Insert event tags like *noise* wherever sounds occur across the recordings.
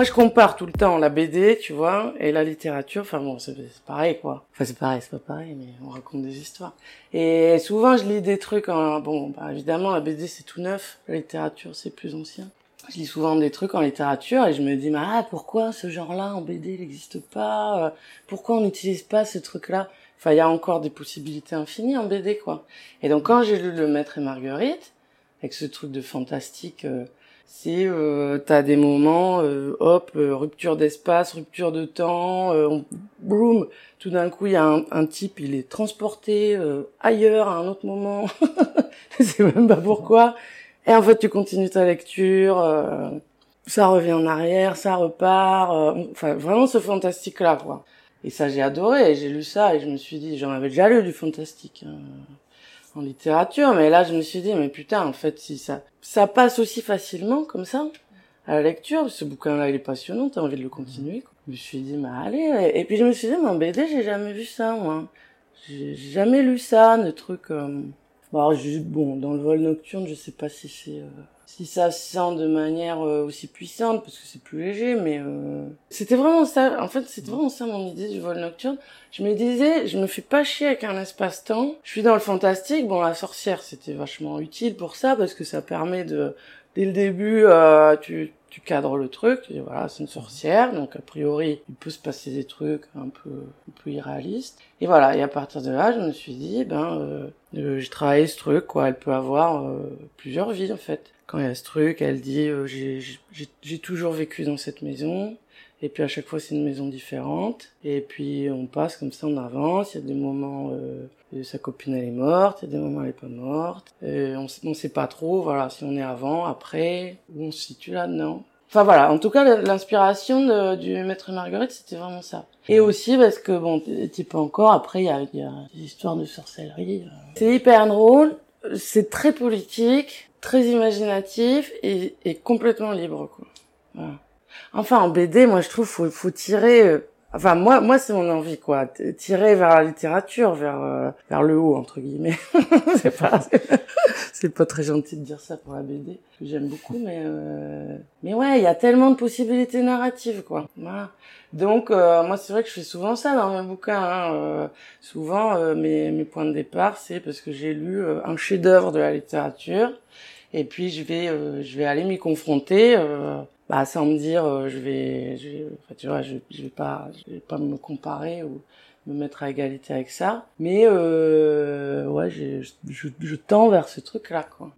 Moi, je compare tout le temps la BD, tu vois, et la littérature. Enfin bon, c'est pareil, quoi. Enfin, c'est pareil, c'est pas pareil, mais on raconte des histoires. Et souvent, je lis des trucs en... Bon, bah, évidemment, la BD, c'est tout neuf. La littérature, c'est plus ancien. Je lis souvent des trucs en littérature et je me dis, mais ah, pourquoi ce genre-là en BD n'existe pas euh, Pourquoi on n'utilise pas ce truc-là? Enfin, il y a encore des possibilités infinies en BD, quoi. Et donc, quand j'ai lu Le Maître et Marguerite, avec ce truc de fantastique... Euh, c'est euh, t'as des moments euh, hop euh, rupture d'espace rupture de temps euh, boum tout d'un coup il y a un, un, type il est transporté ailleurs à un autre moment. *laughs* Je sais même pas pourquoi. Et en fait tu continues ta lecture ça revient en arrière ça repart enfin vraiment ce fantastique là quoi. Et ça j'ai adoré j'ai lu ça et je me suis dit j'en avais déjà lu du fantastique hein en littérature, mais là je me suis dit mais putain en fait si ça ça passe aussi facilement comme ça à la lecture, ce bouquin-là il est passionnant, t'as envie de le continuer. Quoi. Je me suis dit mais allez et puis je me suis dit mais en BD j'ai jamais vu ça moi, j'ai jamais lu ça, de trucs. Euh... Bon, bon dans le vol nocturne je sais pas si c'est euh, si ça se sent de manière euh, aussi puissante parce que c'est plus léger mais euh... c'était vraiment ça en fait c'était vraiment ça mon idée du vol nocturne. Je me disais je me fais pas chier avec un espace-temps. Je suis dans le fantastique. Bon la sorcière c'était vachement utile pour ça parce que ça permet de dès le début euh, tu tu cadres le truc, dis voilà, c'est une sorcière, donc a priori, il peut se passer des trucs un peu, un peu irréalistes. Et voilà, et à partir de là, je me suis dit, ben, euh, euh j'ai travaillé ce truc, quoi, elle peut avoir euh, plusieurs vies, en fait quand il y a ce truc, elle dit euh, j'ai toujours vécu dans cette maison. Et puis à chaque fois c'est une maison différente. Et puis on passe comme ça, on avance. Il y a des moments euh, sa copine elle est morte, il y a des moments elle est pas morte. Et on, on sait pas trop, voilà, si on est avant, après, où on se situe là-dedans. Enfin voilà, en tout cas l'inspiration du Maître Marguerite c'était vraiment ça. Et aussi parce que bon, type encore, après il y a, y a des histoires de sorcellerie. C'est hyper drôle, c'est très politique, très imaginatif et, et complètement libre quoi. Voilà. Enfin en BD, moi je trouve faut faut tirer euh, enfin moi moi c'est mon envie quoi, tirer vers la littérature, vers euh, vers le haut entre guillemets. *laughs* c'est pas *laughs* c'est pas très gentil de dire ça pour la BD que j'aime beaucoup mais euh, mais ouais, il y a tellement de possibilités narratives quoi. Voilà. Donc moi c'est vrai que je fais souvent ça dans mes bouquins hein. souvent mes mes points de départ, c'est parce que j'ai lu un chef-d'œuvre de la littérature et puis je vais euh, je vais aller m'y confronter euh, bah sans me dire euh, je vais je vais, enfin, tu vois je, je vais pas je vais pas me comparer ou me mettre à égalité avec ça. Mais euh, ouais je, je, je tends vers ce truc là quoi.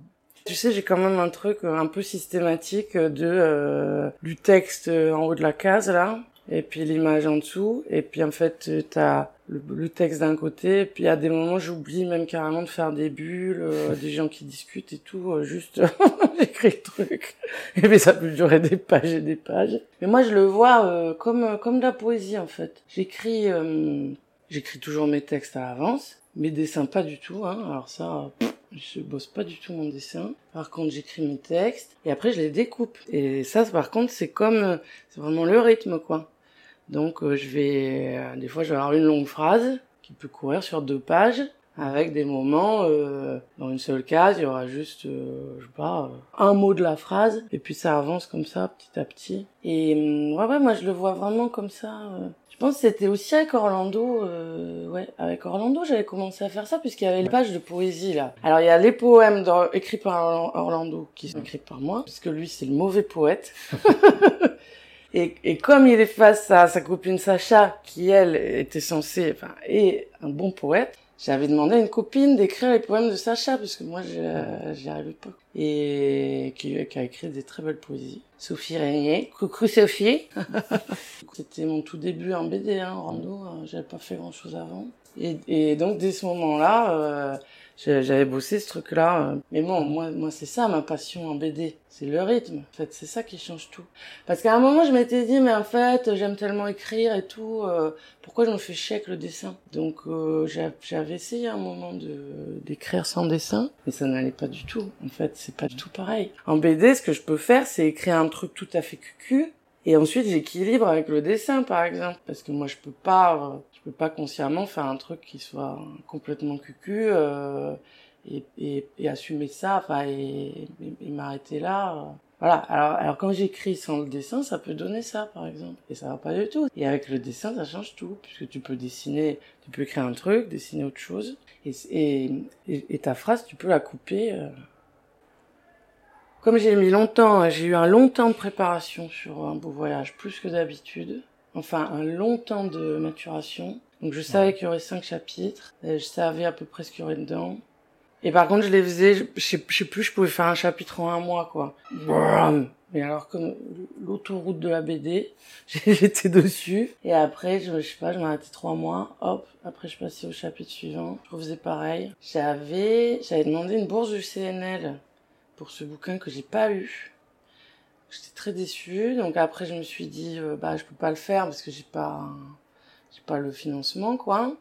Tu sais, j'ai quand même un truc un peu systématique de euh, du texte en haut de la case là, et puis l'image en dessous, et puis en fait t'as le, texte d'un côté, puis à des moments j'oublie même carrément de faire des bulles, euh, *laughs* des gens qui discutent et tout, euh, juste *laughs* j'écris le truc, et puis ça peut durer des pages et des pages. Mais moi je le vois euh, comme comme de la poésie en fait. J'écris j'écris toujours mes textes à l'avance, mes dessins pas du tout, hein. Alors ça, je bosse pas du tout mon dessin. Par contre, j'écris mes textes et après je les découpe. Et ça, par contre, c'est comme c'est vraiment le rythme quoi. Donc euh, je vais, euh, des fois je vais avoir une longue phrase qui peut courir sur deux pages avec des moments euh, dans une seule case, il y aura juste, euh, je sais pas, un mot de la phrase, et puis ça avance comme ça, petit à petit. Et hum, ouais, ouais, moi je le vois vraiment comme ça. Je pense que c'était aussi avec Orlando, ouais, avec Orlando j'avais commencé à faire ça puisqu'il y avait les pages de poésie là. Alors il y a les poèmes écrits par Orlando qui sont écrits par moi, puisque lui c'est le mauvais poète. *laughs* Et, et, comme il est face à sa copine Sacha, qui elle était censée, enfin, est un bon poète, j'avais demandé à une copine d'écrire les poèmes de Sacha, parce que moi, j'y arrivais pas. Et qui, qui, a écrit des très belles poésies. Sophie Régnier. Coucou Sophie. *laughs* C'était mon tout début en BD, hein, Rando. Euh, j'avais pas fait grand chose avant. Et, et donc, dès ce moment-là, euh, j'avais bossé ce truc-là. Euh. Mais bon, moi, moi c'est ça ma passion en BD, c'est le rythme. En fait, c'est ça qui change tout. Parce qu'à un moment, je m'étais dit, mais en fait, j'aime tellement écrire et tout, euh, pourquoi je me fais chier avec le dessin? Donc, euh, j'avais essayé à un moment de d'écrire sans dessin, mais ça n'allait pas du tout. En fait, c'est pas du tout pareil. En BD, ce que je peux faire, c'est écrire un truc tout à fait cucu, et ensuite, j'équilibre avec le dessin, par exemple, parce que moi, je peux pas je peux pas consciemment faire un truc qui soit complètement cucu euh, et, et, et, assumer ça enfin et, et m'arrêter là Voilà. Alors, alors quand j'écris sans le dessin, ça peut donner ça, par exemple. Et ça va pas du tout. Et avec le dessin, ça change tout. Puisque tu peux dessiner, tu peux écrire un truc, dessiner autre chose. Et, ta phrase, tu peux la couper. Euh. Comme j'ai mis longtemps, j'ai eu un long temps de préparation sur un beau voyage, plus que d'habitude. Enfin, un long temps de maturation. Donc je savais qu'il y aurait cinq chapitres. je savais à peu près ce qu'il y aurait dedans. Et par contre, je les faisais, je, sais, plus, je pouvais faire un chapitre en un mois, quoi. Mais alors, comme l'autoroute de la BD, *laughs* j'étais dessus. Et après, je, je sais pas, je m'arrêtais trois mois. Hop, après, je passais au chapitre suivant. Je refaisais pareil. J'avais, j'avais demandé une bourse du CNL pour ce bouquin que j'ai pas eu. J'étais très déçue. Donc après, je me suis dit, euh, bah, je peux pas le faire parce que j'ai pas, j'ai pas le financement, quoi.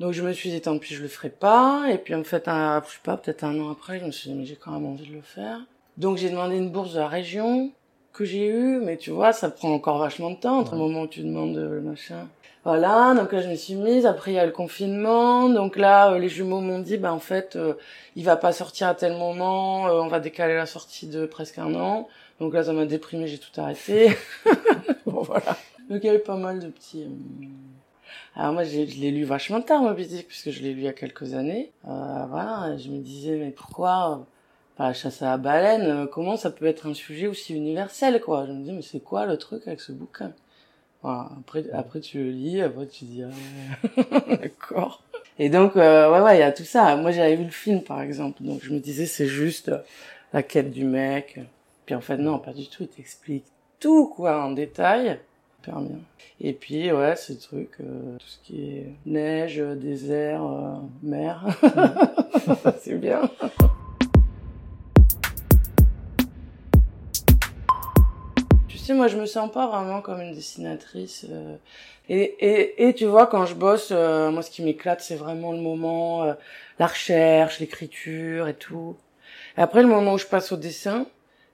Donc je me suis dit tant pis je le ferai pas et puis en fait un, je sais pas peut-être un an après je me suis dit mais j'ai quand même envie de le faire. Donc j'ai demandé une bourse de la région que j'ai eue mais tu vois ça prend encore vachement de temps entre le moment où tu demandes le machin. Voilà donc là je me suis mise après il y a le confinement donc là euh, les jumeaux m'ont dit bah en fait euh, il va pas sortir à tel moment euh, on va décaler la sortie de presque un an donc là ça m'a déprimé j'ai tout arrêté. *laughs* bon voilà donc il y avait pas mal de petits alors moi, je l'ai lu vachement tard, Moby Dick, puisque je l'ai lu il y a quelques années. Euh, voilà, je me disais, mais pourquoi euh, la chasse à la baleine, euh, comment ça peut être un sujet aussi universel, quoi? Je me dis, mais c'est quoi le truc avec ce bouquin? Voilà, après, après tu le lis, après tu dis, ah, *laughs* d'accord. Et donc, euh, ouais, ouais, il y a tout ça. Moi, j'avais vu le film, par exemple, donc je me disais, c'est juste la quête du mec. Puis en fait, non, pas du tout. Il t'explique tout, quoi, en détail bien. Et puis, ouais, ce truc, euh, tout ce qui est neige, désert, euh, mer, *laughs* c'est bien. Sais, moi, je me sens pas vraiment comme une dessinatrice. Euh, et, et, et, tu vois, quand je bosse, moi, ce qui m'éclate, c'est vraiment le moment, la recherche, l'écriture et tout. Et après, le moment où je passe au dessin,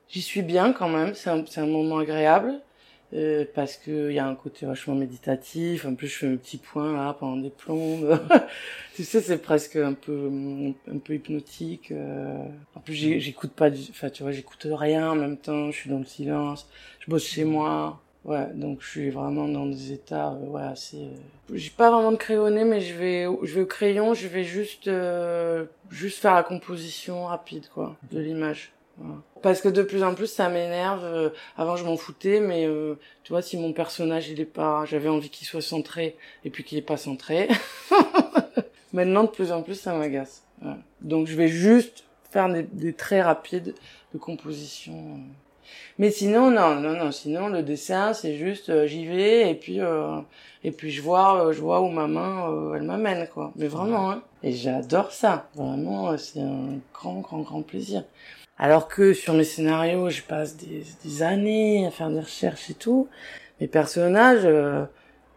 j'y suis bien quand même, c'est un, un moment agréable. Euh, parce que il y a un côté vachement méditatif. En plus, je fais un petit point là pendant des plombes. *laughs* tu sais, c'est presque un peu un peu hypnotique. Euh. En plus, j'écoute pas, enfin tu vois, j'écoute rien en même temps. Je suis dans le silence. Je bosse chez moi. Ouais, donc je suis vraiment dans des états, euh, ouais, assez. J'ai pas vraiment de crayonné, mais je vais, je vais au crayon, je vais juste, juste faire la composition rapide, quoi, de l'image. Parce que de plus en plus ça m'énerve. Euh, avant je m'en foutais, mais euh, tu vois si mon personnage il est pas, j'avais envie qu'il soit centré et puis qu'il est pas centré. *laughs* Maintenant de plus en plus ça m'agace. Donc je vais juste faire des, des traits rapides de composition. Mais sinon non non non sinon le dessin c'est juste euh, j'y vais et puis et puis je vois je vois où ma main elle m'amène quoi. Mais vraiment hein. Et j'adore ça. Vraiment c'est un grand grand grand plaisir. Alors que sur mes scénarios, je passe des, des années à faire des recherches et tout. Mes personnages, euh,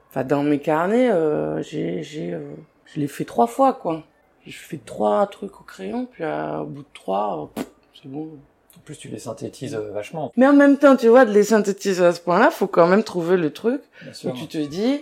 enfin dans mes carnets, euh, j'ai, j'ai, euh, je l'ai fait trois fois quoi. Je fais trois trucs au crayon, puis au bout de trois, c'est bon. En plus, tu les synthétises vachement. Mais en même temps, tu vois, de les synthétiser à ce point-là, faut quand même trouver le truc où tu te dis,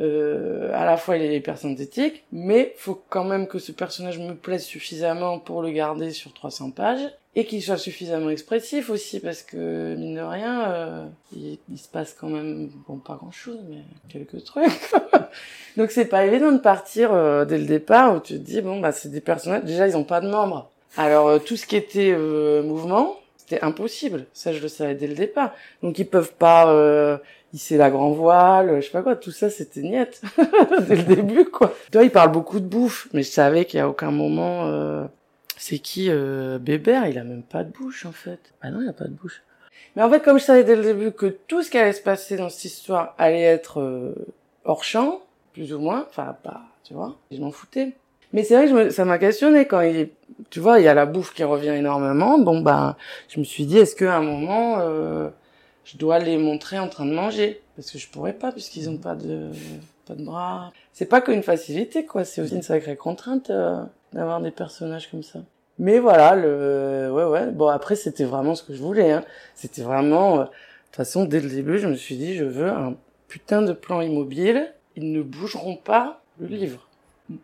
euh, à la fois il est hyper synthétique, mais faut quand même que ce personnage me plaise suffisamment pour le garder sur 300 pages et qu'il soit suffisamment expressif aussi parce que mine de rien euh, il, se passe quand même bon pas grand chose mais quelques trucs. *laughs* Donc c'est pas évident de partir euh, dès le départ où tu te dis bon bah c'est des personnages déjà ils ont pas de membres. Alors euh, tout ce qui était euh, mouvement c'était impossible. Ça je le savais dès le départ. Donc ils peuvent pas hisser la grand voile je sais pas quoi. Tout ça c'était niette *laughs* dès le début quoi. Toi il parle beaucoup de bouffe mais je savais qu'il y a aucun moment c'est qui euh, Bébert? Il a même pas de bouche en fait. Ah non, il a pas de bouche. Mais en fait, comme je savais dès le début que tout ce qui allait se passer dans cette histoire allait être euh, hors champ, plus ou moins, enfin pas, tu vois, je m'en foutais. Mais c'est vrai que je me, ça m'a questionné quand il tu vois, il y a la bouffe qui revient énormément. Bon ben, je me suis dit, est-ce qu'à un moment, euh, je dois les montrer en train de manger? Parce que je pourrais pas puisqu'ils ont pas de, pas de bras. C'est pas qu'une facilité quoi, c'est aussi une sacrée contrainte. Euh, d'avoir des personnages comme ça. Mais voilà, le, ouais, ouais. Bon, après, c'était vraiment ce que je voulais, hein. C'était vraiment, euh, de toute façon, dès le début, je me suis dit, je veux un putain de plan immobile. Ils ne bougeront pas le livre.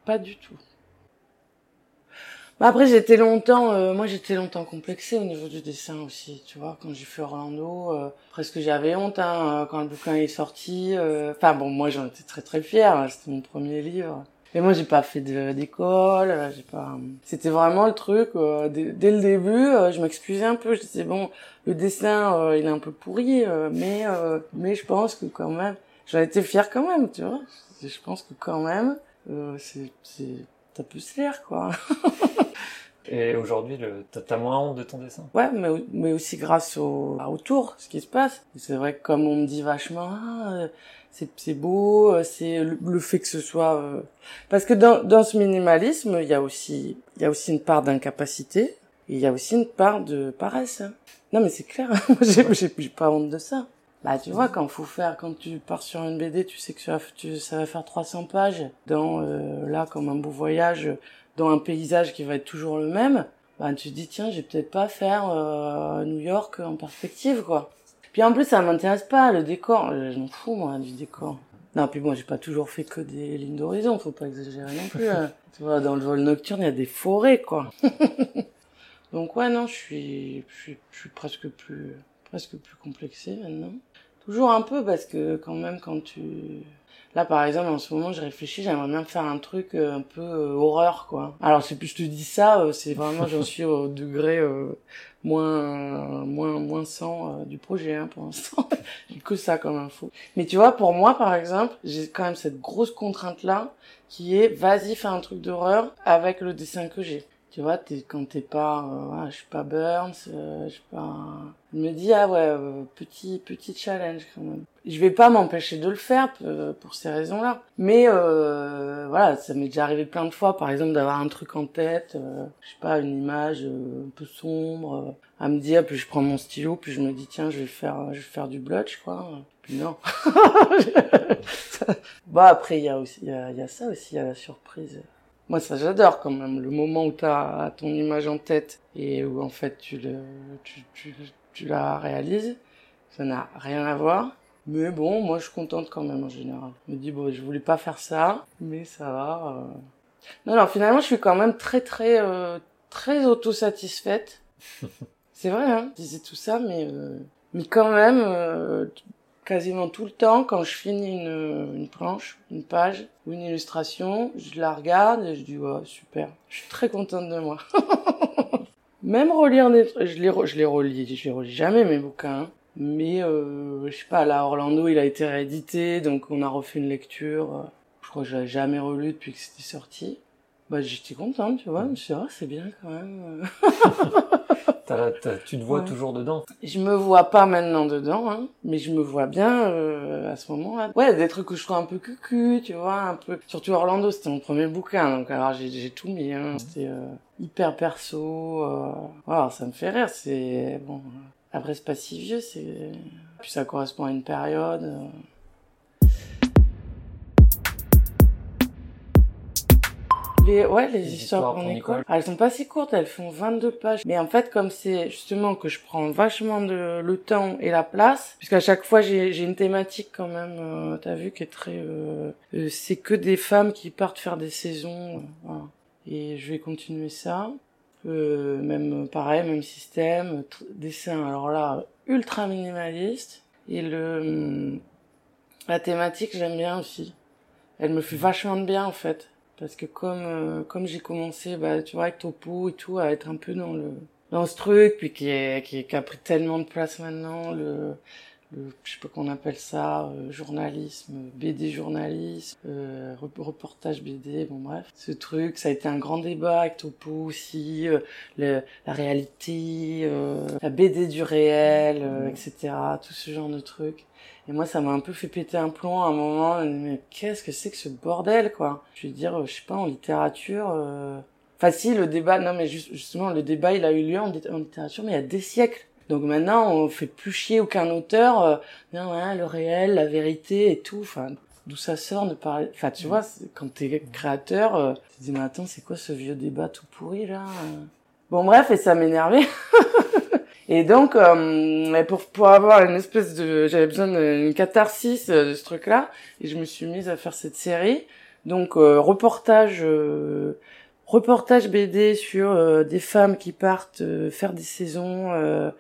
Pas du tout. Bah, après, j'étais longtemps, euh, moi j'étais longtemps complexée au niveau du dessin aussi, tu vois. Quand j'ai fait Orlando, euh, presque j'avais honte hein, quand le bouquin est sorti. euh. Enfin bon, moi j'en étais très très fière. hein, C'était mon premier livre. Mais moi j'ai pas fait d'école, euh, j'ai pas. C'était vraiment le truc. euh, dès, le début, euh, je m'excusais un peu. Je disais bon, le dessin euh, il est un peu pourri, mais mais je pense que quand même, j'en étais fière quand même, tu vois. Je pense que quand même, c'est c'est ça peut se faire quoi. *laughs* Et aujourd'hui, le... t'as moins honte de ton dessin? Ouais, mais, mais aussi grâce au, à autour, ce qui se passe. C'est vrai que comme on me dit vachement, ah, euh, c'est beau, euh, c'est le, le fait que ce soit... euh, Parce que dans, dans ce minimalisme, il y a aussi, il y a aussi une part d'incapacité, il y a aussi une part de paresse. Non mais c'est clair, *laughs* j'ai pas honte de ça. Bah tu vois, quand faut faire, quand tu pars sur une BD, tu sais que ça tu- ça va faire 300 pages, dans euh, là comme un beau voyage, dans un paysage qui va être toujours le même, bah tu te dis tiens, j'ai peut-être pas faire euh, New York en perspective quoi. Puis en plus ça m'intéresse pas le décor, Euh, je m'en fous moi du décor. Non, puis bon, j'ai pas toujours fait que des lignes d'horizon, faut pas exagérer non plus. hein. *laughs* tu vois, dans le vol nocturne, il y a des forêts quoi. *laughs* Donc ouais, non, je suis, je suis, je suis presque plus, presque plus complexé maintenant. Toujours un peu parce que quand même quand tu, là par exemple en ce moment je réfléchis, j'aimerais bien faire un truc euh, un peu euh, horreur quoi. Alors c'est plus je te dis ça, euh, c'est vraiment j'en suis au degré euh, moins, moins, moins 100 euh, du projet hein, pour l'instant. *laughs* j'ai que ça comme info. Mais tu vois, pour moi par exemple, j'ai quand même cette grosse contrainte là qui est vas-y fais un truc d'horreur avec le dessin que j'ai. Tu vois, t'es, quand t'es pas, euh, je suis pas Burns, euh, je suis pas. Je me dis ah ouais, euh, petit petit challenge quand même. Je vais pas m'empêcher de le faire pour ces raisons-là. Mais euh, voilà, ça m'est déjà arrivé plein de fois, par exemple, d'avoir un truc en tête, euh, je sais pas, une image euh, un peu sombre, à me dire, puis je prends mon stylo, puis je me dis tiens, je vais faire, je vais faire du blotch quoi. Puis non. *laughs* bah après il y a aussi, il y y a ça aussi, il y a la surprise. Moi, ça, j'adore quand même. Le moment où tu as ton image en tête et où, en fait, tu, le, tu, tu, tu la réalises, ça n'a rien à voir. Mais bon, moi, je suis contente quand même, en général. Je me dis, bon, je voulais pas faire ça, mais ça va. euh. Non, non, finalement, je suis quand même très, très, euh, très autosatisfaite. *laughs* C'est vrai, hein, je disais tout ça, mais, euh, mais quand même, euh, quasiment tout le temps, quand je finis une, une planche, une page ou une illustration, je la regarde et je dis ouais super, je suis très contente de moi. *laughs* Même relire des je les, je les relis, je les relis jamais mes bouquins. hein. Mais euh, je sais pas, là Orlando il a été réédité, donc on a refait une lecture. euh, Je crois que je l'avais jamais relu depuis que c'était sorti. Bah j'étais contente, tu vois, je me suis dit, ah, c'est bien quand même. *laughs* Tu te vois Ouais. toujours dedans Je me vois pas maintenant dedans, hein, mais je me vois bien euh, à ce moment-là. Ouais, des trucs où je trouve un peu cucu, tu vois, un peu. Surtout Orlando, c'était mon premier bouquin, donc alors j'ai tout mis. Hein, c'était euh, hyper perso. Euh... Voilà, ça me fait rire. C'est bon. euh, Après, c'est pas si vieux, c'est. Puis ça correspond à une période. Les, ouais, les, Les histoires. Nicole. Ah, elles sont pas si courtes, elles font 22 pages. Mais en fait, comme c'est justement que je prends vachement de, le temps et la place, puisqu'à chaque fois j'ai j'ai une thématique quand même, euh, t'as vu, qui est très... euh, euh, c'est que des femmes qui partent faire des saisons. euh, voilà. Et je vais continuer ça. Euh, même pareil, même système, dessin. Alors là, ultra minimaliste. Et le la thématique, j'aime bien aussi. Elle me fait vachement de bien en fait. Parce que comme euh, comme j'ai commencé, bah tu vois, avec Topo et tout, à être un peu dans le dans ce truc, puis qui est qui, qui a pris tellement de place maintenant, le le je sais pas qu'on appelle ça, euh, journalisme, BD journalisme, euh, rep- reportage BD, bon bref, ce truc, ça a été un grand débat avec Topo aussi, euh, le, la réalité, euh, la BD du réel, euh, etc. Tout ce genre de trucs. Et moi, ça m'a un peu fait péter un plomb à un moment. Mais qu'est-ce que c'est que ce bordel, quoi? Je veux dire, euh, je sais pas, en littérature... Euh... Enfin, si, le débat... Non, mais juste- justement, le débat, il a eu lieu en littérature, mais il y a des siècles. Donc maintenant, on fait plus chier aucun auteur. Euh, non, ouais, le réel, la vérité et tout. Enfin, d'où ça sort de parler... Enfin, tu vois, c'est- quand t'es créateur, euh, tu te dis, mais attends, c'est quoi ce vieux débat tout pourri, là euh? Bon, bref, et ça m'énervait. *laughs* Et donc, euh, pour, pour avoir une espèce de... J'avais besoin d'une catharsis euh, de ce truc-là, et je me suis mise à faire cette série. Donc, euh, reportage, euh, reportage BD sur euh, des femmes qui partent euh, faire des saisons, euh,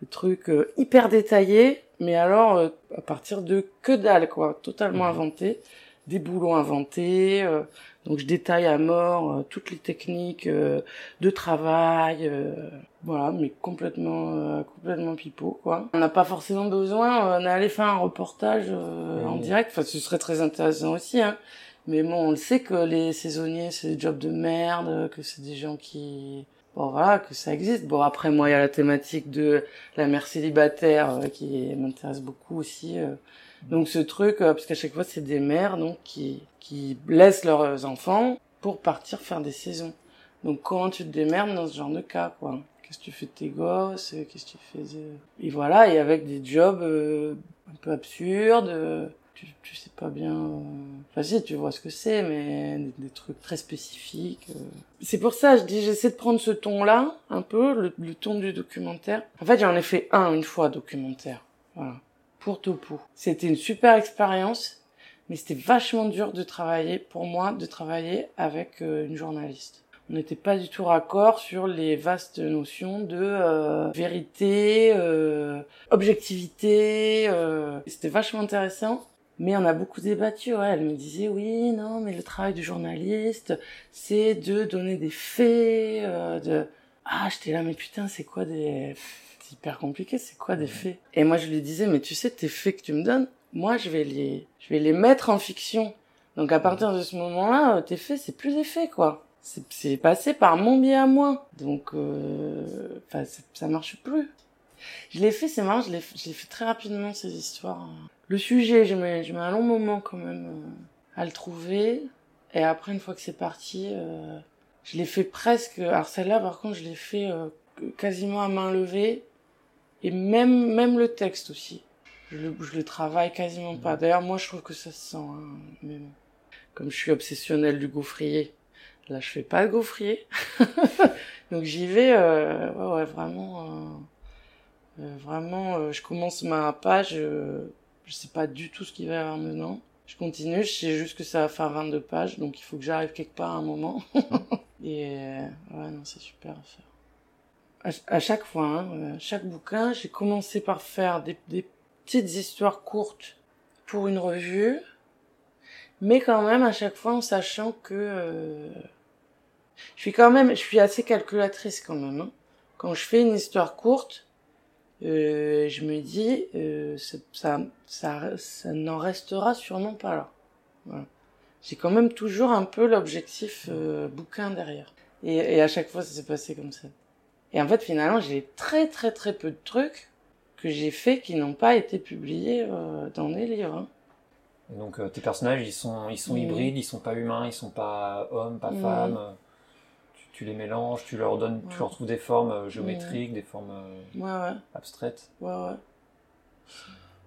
le truc hyper détaillé, mais alors à partir de que dalle quoi, totalement Mhm. inventé, des boulots inventés. donc je détaille à mort toutes les techniques de travail, voilà, mais complètement complètement pipeau quoi. On n'a pas forcément besoin d'aller faire un reportage en direct, enfin ce serait très intéressant aussi hein. Mais bon, on le sait que les saisonniers, c'est des jobs de merde, que c'est des gens qui... Bon, voilà, que ça existe. Bon, après, moi, il y a la thématique de la mère célibataire euh, qui m'intéresse beaucoup aussi. euh. Donc, ce truc, euh, parce qu'à chaque fois, c'est des mères, donc, qui, qui laissent leurs enfants pour partir faire des saisons. Donc, comment tu te démerdes dans ce genre de cas, quoi? Qu'est-ce que tu fais de tes gosses? Qu'est-ce que tu fais de... Et voilà, et avec des jobs euh, un peu absurdes... tu, tu sais pas bien. Euh... Enfin, si, tu vois ce que c'est, mais des, des, trucs très spécifiques. Euh... C'est pour ça, je dis, j'essaie de prendre ce ton-là, un peu, le, le, ton du documentaire. En fait, j'en ai fait un une fois documentaire. Voilà. Pour Topo. C'était une super expérience, mais c'était vachement dur de travailler, pour moi, de travailler avec euh, une journaliste. On n'était pas du tout raccord sur les vastes notions de euh, vérité, euh, objectivité. Euh... C'était vachement intéressant. Mais on a beaucoup débattu, ouais. Elle me disait, oui, non, mais le travail du journaliste, c'est de donner des faits, euh, de... Ah, j'étais là, mais putain, c'est quoi des... C'est hyper compliqué, c'est quoi des faits? Et moi, je lui disais, mais tu sais, tes faits que tu me donnes, moi, je vais les, je vais les mettre en fiction. Donc, à partir de ce moment-là, tes faits, c'est plus des faits, quoi. C'est passé par mon biais à moi. Donc, euh... enfin, ça marche plus. Je l'ai fait, c'est marrant, je l'ai fait très rapidement, ces histoires. Le sujet, je mets, je mets un long moment quand même euh, à le trouver. Et après, une fois que c'est parti, euh, je l'ai fait presque... Alors celle-là, par contre, je l'ai fait euh, quasiment à main levée. Et même, même le texte aussi. Je le, je le travaille quasiment pas. D'ailleurs, moi, je trouve que ça se sent. Hein, mais bon. Comme je suis obsessionnelle du gaufrier, là, je fais pas de gaufrier. *laughs* Donc j'y vais, euh, ouais, ouais, vraiment... Euh, vraiment, euh, je commence ma page, euh, je sais pas du tout ce qu'il va y avoir dedans. Je continue, je sais juste que ça va faire 22 pages, donc il faut que j'arrive quelque part à un moment. *laughs* Et ouais, non, c'est super à faire. À, chaque fois, hein, chaque bouquin, j'ai commencé par faire des, des, petites histoires courtes pour une revue, mais quand même à chaque fois en sachant que je suis quand même, je suis assez calculatrice quand même. Hein. Quand je fais une histoire courte, euh, je me dis, euh, ça, ça, ça, ça n'en restera sûrement pas là. Voilà. J'ai quand même toujours un peu l'objectif euh, bouquin derrière. Et, et, à chaque fois, ça s'est passé comme ça. Et en fait, finalement, j'ai très très très peu de trucs que j'ai fait qui n'ont pas été publiés euh, dans des livres. Hein. Donc, tes personnages, ils sont, ils sont Mmh. hybrides, ils sont pas humains, ils sont pas hommes, pas mmh. femmes. Tu, les mélanges, tu leur donnes, ouais. tu leur trouves des formes euh, géométriques, des formes ouais, ouais. abstraites. Ouais, ouais.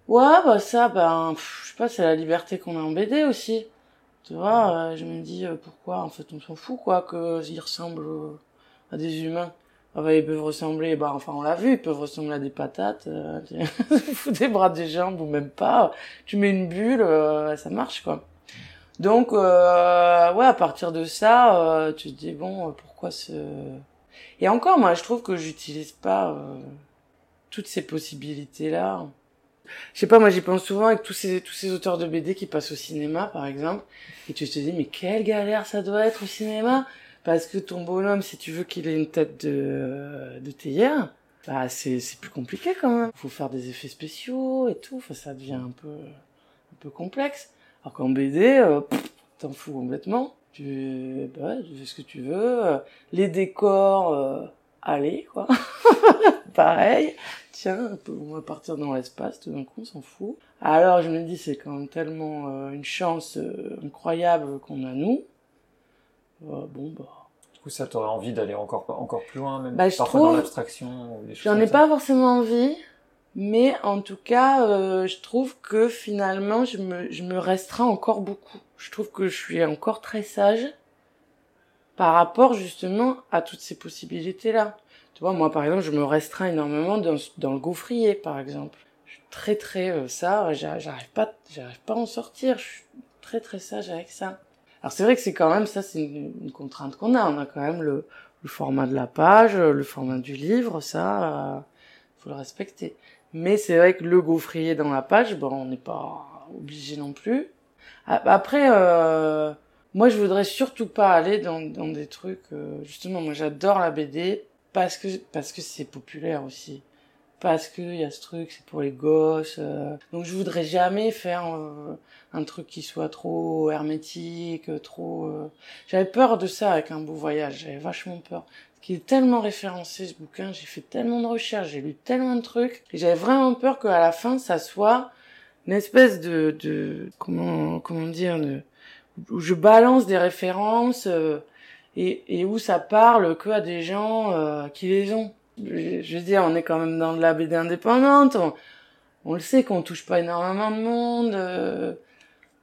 Ouais, bah ça, ben, pff, je sais pas, c'est la liberté qu'on a en BD aussi. Tu vois, euh, je me dis, euh, pourquoi, en fait, on s'en fout, quoi, qu'ils ressemblent euh, à des humains. Ah bah, ils peuvent ressembler, bah, enfin, on l'a vu, ils peuvent ressembler à des patates, euh, *laughs* des bras, des jambes, ou même pas. Tu mets une bulle, euh, ça marche, quoi. Donc, euh, ouais, à partir de ça, euh, tu te dis, bon, pourquoi ce... Et encore, moi, je trouve que j'utilise pas euh, toutes ces possibilités-là. Je sais pas, moi j'y pense souvent avec tous ces, tous ces auteurs de BD qui passent au cinéma, par exemple, et tu te dis, mais quelle galère ça doit être au cinéma Parce que ton bonhomme, si tu veux qu'il ait une tête de, de théière, bah c'est, c'est plus compliqué quand même. Faut faire des effets spéciaux et tout, enfin, ça devient un peu, un peu complexe. Alors qu'en BD, euh, t'en fous complètement. Tu, bah, tu fais ce que tu veux. Les décors, euh, allez, quoi. *laughs* Pareil. Tiens, on va partir dans l'espace, tout d'un coup, on s'en fout. Alors, je me dis, c'est quand même tellement euh, une chance euh, incroyable qu'on a, nous. Euh, bon, bah... Du coup, ça t'aurait envie d'aller encore, encore plus loin, même bah, parfois trouve... dans l'abstraction J'en ai pas forcément envie, mais en tout cas, euh, je trouve que finalement, je me, je me restreins encore beaucoup. Je trouve que je suis encore très sage par rapport justement à toutes ces possibilités-là. Tu vois, moi, par exemple, je me restreins énormément dans, dans le gaufrier, par exemple. Je suis très, très, euh, ça, j'arrive pas, j'arrive pas à en sortir. Je suis très, très sage avec ça. Alors c'est vrai que c'est quand même ça, c'est une, contrainte qu'on a. On a quand même le, le, format de la page, le format du livre, ça, euh, faut le respecter. Mais c'est vrai que le gaufrier dans la page, bon, on n'est pas obligé non plus. Après, euh, moi, je voudrais surtout pas aller dans, dans des trucs. Euh, justement, moi, j'adore la BD parce que parce que c'est populaire aussi parce que y a ce truc, c'est pour les gosses. Euh. Donc je voudrais jamais faire euh, un truc qui soit trop hermétique, trop. Euh. J'avais peur de ça avec un beau voyage. J'avais vachement peur. Qu'il est tellement référencé ce bouquin. J'ai fait tellement de recherches, j'ai lu tellement de trucs, et j'avais vraiment peur qu'à la fin ça soit une espèce de, de comment comment dire où je balance des références et, et où ça parle que à des gens qui les ont je veux dire, on est quand même dans de la BD indépendante. On, le sait qu'on touche pas énormément de monde. Euh,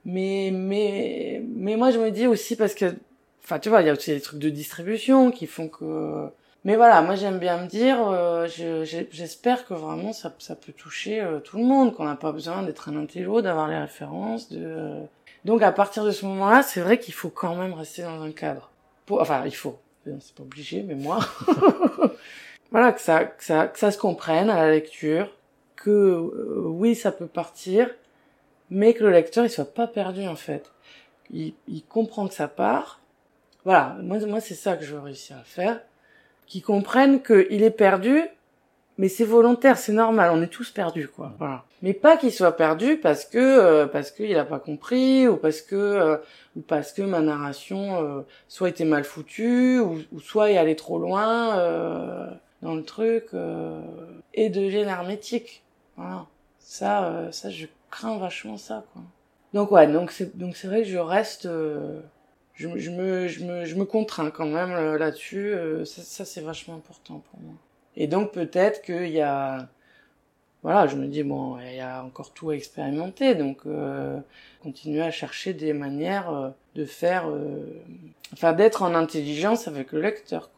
mais, mais, mais moi, je me dis aussi parce que, enfin, tu vois, il y a aussi des trucs de distribution qui font que, mais voilà, moi, j'aime bien me dire, euh, j'espère que vraiment ça, peut toucher euh, tout le monde, qu'on n'a pas besoin d'être un intello, d'avoir les références, de, donc à partir de ce moment-là, c'est vrai qu'il faut quand même rester dans un cadre. Pour, enfin, il faut. C'est pas obligé, mais moi. *laughs* voilà que ça que ça que ça se comprenne à la lecture que euh, oui ça peut partir mais que le lecteur il soit pas perdu en fait il, il comprend que ça part voilà moi moi c'est ça que je veux réussir à faire qu'il comprenne qu'il est perdu mais c'est volontaire c'est normal on est tous perdus quoi voilà mais pas qu'il soit perdu parce que euh, parce qu'il a pas compris ou parce que euh, ou parce que ma narration soit était mal foutue ou, ou soit est allait trop loin dans le truc euh, et deviennent hermétiques. Voilà. Ça, euh, ça, je crains vachement ça, quoi. Donc ouais, donc c'est donc c'est vrai que je reste, euh, je, je, me je me je me contrains quand même euh, là-dessus. ça, ça c'est vachement important pour moi. Et donc peut-être qu'il y a voilà, je me dis bon, il y a encore tout à expérimenter, donc euh, continuer à chercher des manières de faire, euh, enfin d'être en intelligence avec le lecteur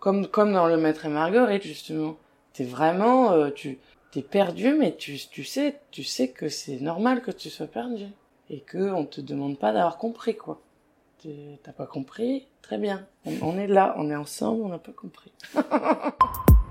comme comme dans le Maître et Marguerite justement. T'es vraiment, euh, tu t'es perdu, mais tu tu sais tu sais que c'est normal que tu sois perdu et que on te demande pas d'avoir compris quoi. T'as pas compris, très bien. On, est là, on est ensemble, on n'a pas compris. *laughs*